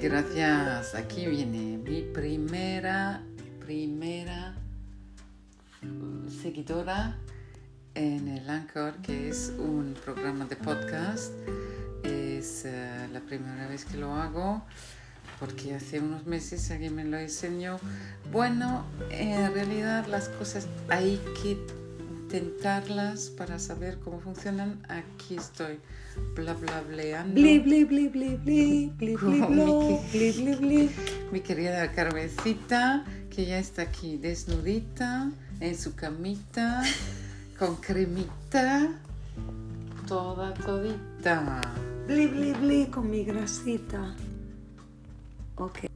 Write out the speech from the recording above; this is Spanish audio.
gracias. Aquí viene mi primera, primera seguidora en el Anchor, que es un programa de podcast. Es eh, la primera vez que lo hago porque hace unos meses alguien me lo enseñó. Bueno, en realidad las cosas hay que intentarlas para saber cómo funcionan. Aquí estoy, bla bla bleando. Bli, bli, bli, bli, bli, bli, bli, blo, bli, bli, bli. Mi querida Carmencita, que ya está aquí desnudita, en su camita, con cremita, toda todita. Bli, bli, bli con mi grasita. Ok.